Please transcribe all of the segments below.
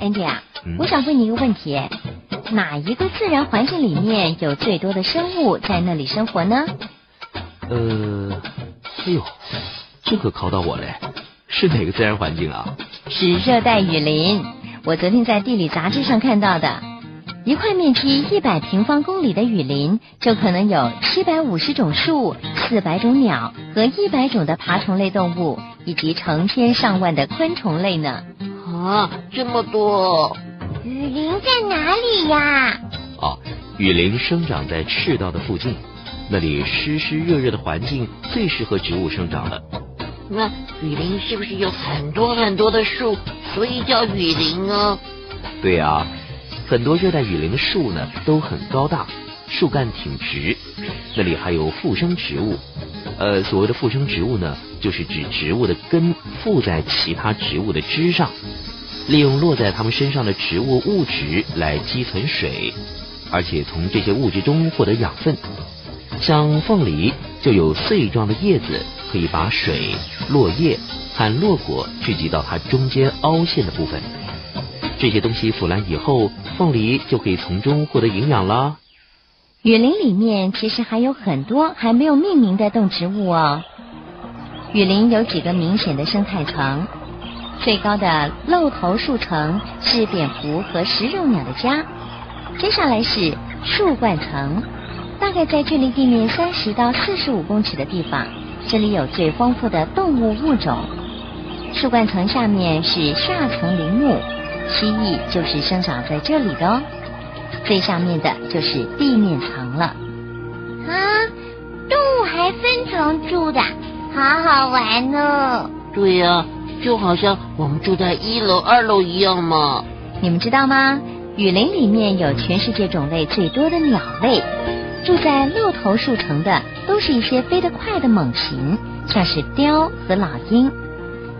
Andy 啊，我想问你一个问题：哪一个自然环境里面有最多的生物在那里生活呢？呃，哎呦，这可考到我嘞！是哪个自然环境啊？是热带雨林。我昨天在地理杂志上看到的，一块面积一百平方公里的雨林，就可能有七百五十种树、四百种鸟和一百种的爬虫类动物，以及成千上万的昆虫类呢。啊，这么多！雨林在哪里呀？哦，雨林生长在赤道的附近，那里湿湿热热的环境最适合植物生长了。那雨林是不是有很多很多的树，所以叫雨林呢？对呀，很多热带雨林的树呢都很高大，树干挺直，那里还有附生植物。呃，所谓的附生植物呢，就是指植物的根附在其他植物的枝上，利用落在它们身上的植物物质来积存水，而且从这些物质中获得养分。像凤梨就有穗状的叶子，可以把水、落叶和落果聚集到它中间凹陷的部分。这些东西腐烂以后，凤梨就可以从中获得营养啦。雨林里面其实还有很多还没有命名的动植物哦。雨林有几个明显的生态层，最高的露头树层是蝙蝠和食肉鸟的家，接下来是树冠层。大概在距离地面三十到四十五公尺的地方，这里有最丰富的动物物种。树冠层下面是下层林木，蜥蜴就是生长在这里的哦。最上面的就是地面层了。啊，动物还分层住的，好好玩哦。对呀，就好像我们住在一楼、二楼一样嘛。你们知道吗？雨林里面有全世界种类最多的鸟类。住在露头树层的都是一些飞得快的猛禽，像是雕和老鹰；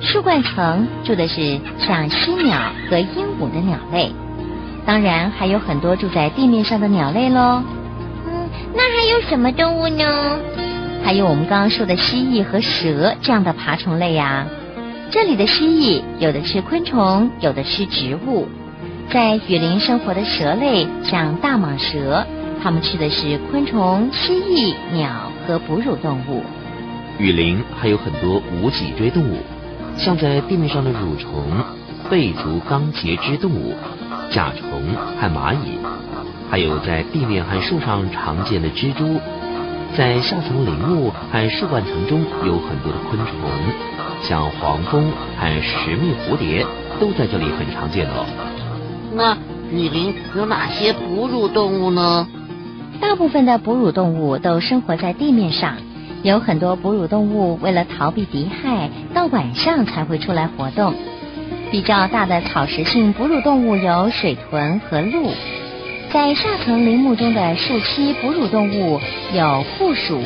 树冠层住的是像犀鸟和鹦鹉的鸟类。当然还有很多住在地面上的鸟类喽。嗯，那还有什么动物呢？还有我们刚刚说的蜥蜴和蛇这样的爬虫类呀。这里的蜥蜴有的吃昆虫，有的吃植物。在雨林生活的蛇类像大蟒蛇。它们吃的是昆虫、蜥蜴、鸟和哺乳动物。雨林还有很多无脊椎动物，像在地面上的蠕虫、背足纲节肢动物、甲虫和蚂蚁，还有在地面和树上常见的蜘蛛。在下层林木和树冠层中有很多的昆虫，像黄蜂和石蜜蝴蝶都在这里很常见哦。那雨林有哪些哺乳动物呢？大部分的哺乳动物都生活在地面上，有很多哺乳动物为了逃避敌害，到晚上才会出来活动。比较大的草食性哺乳动物有水豚和鹿，在下层林木中的树栖哺乳动物有负鼠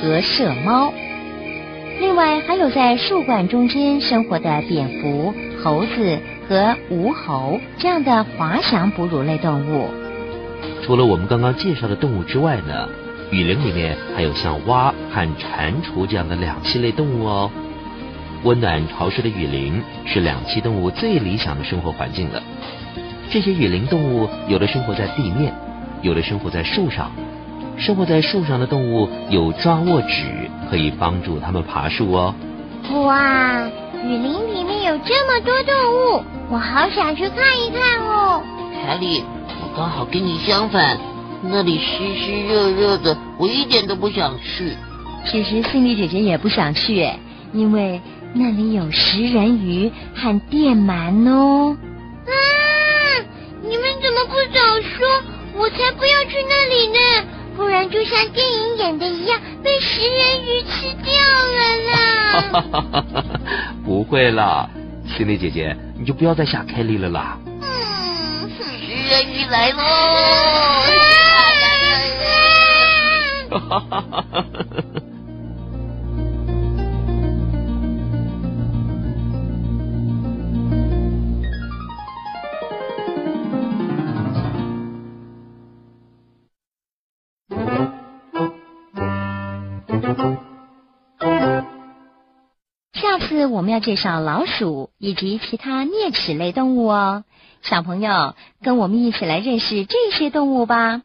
和麝猫，另外还有在树冠中间生活的蝙蝠、猴子和无猴这样的滑翔哺乳类动物。除了我们刚刚介绍的动物之外呢，雨林里面还有像蛙和蟾蜍这样的两栖类动物哦。温暖潮湿的雨林是两栖动物最理想的生活环境了。这些雨林动物有的生活在地面，有的生活在树上。生活在树上的动物有抓握纸，可以帮助它们爬树哦。哇，雨林里面有这么多动物，我好想去看一看哦。凯莉，我。刚好跟你相反，那里湿湿热热的，我一点都不想去。其实，心里姐姐也不想去，因为那里有食人鱼和电鳗哦。啊！你们怎么不早说？我才不要去那里呢，不然就像电影演的一样，被食人鱼吃掉了啦。不会啦，心里姐姐，你就不要再吓凯莉了啦。嗯，食人鱼来喽！哈哈哈哈哈！下次我们要介绍老鼠以及其他啮齿类动物哦，小朋友跟我们一起来认识这些动物吧。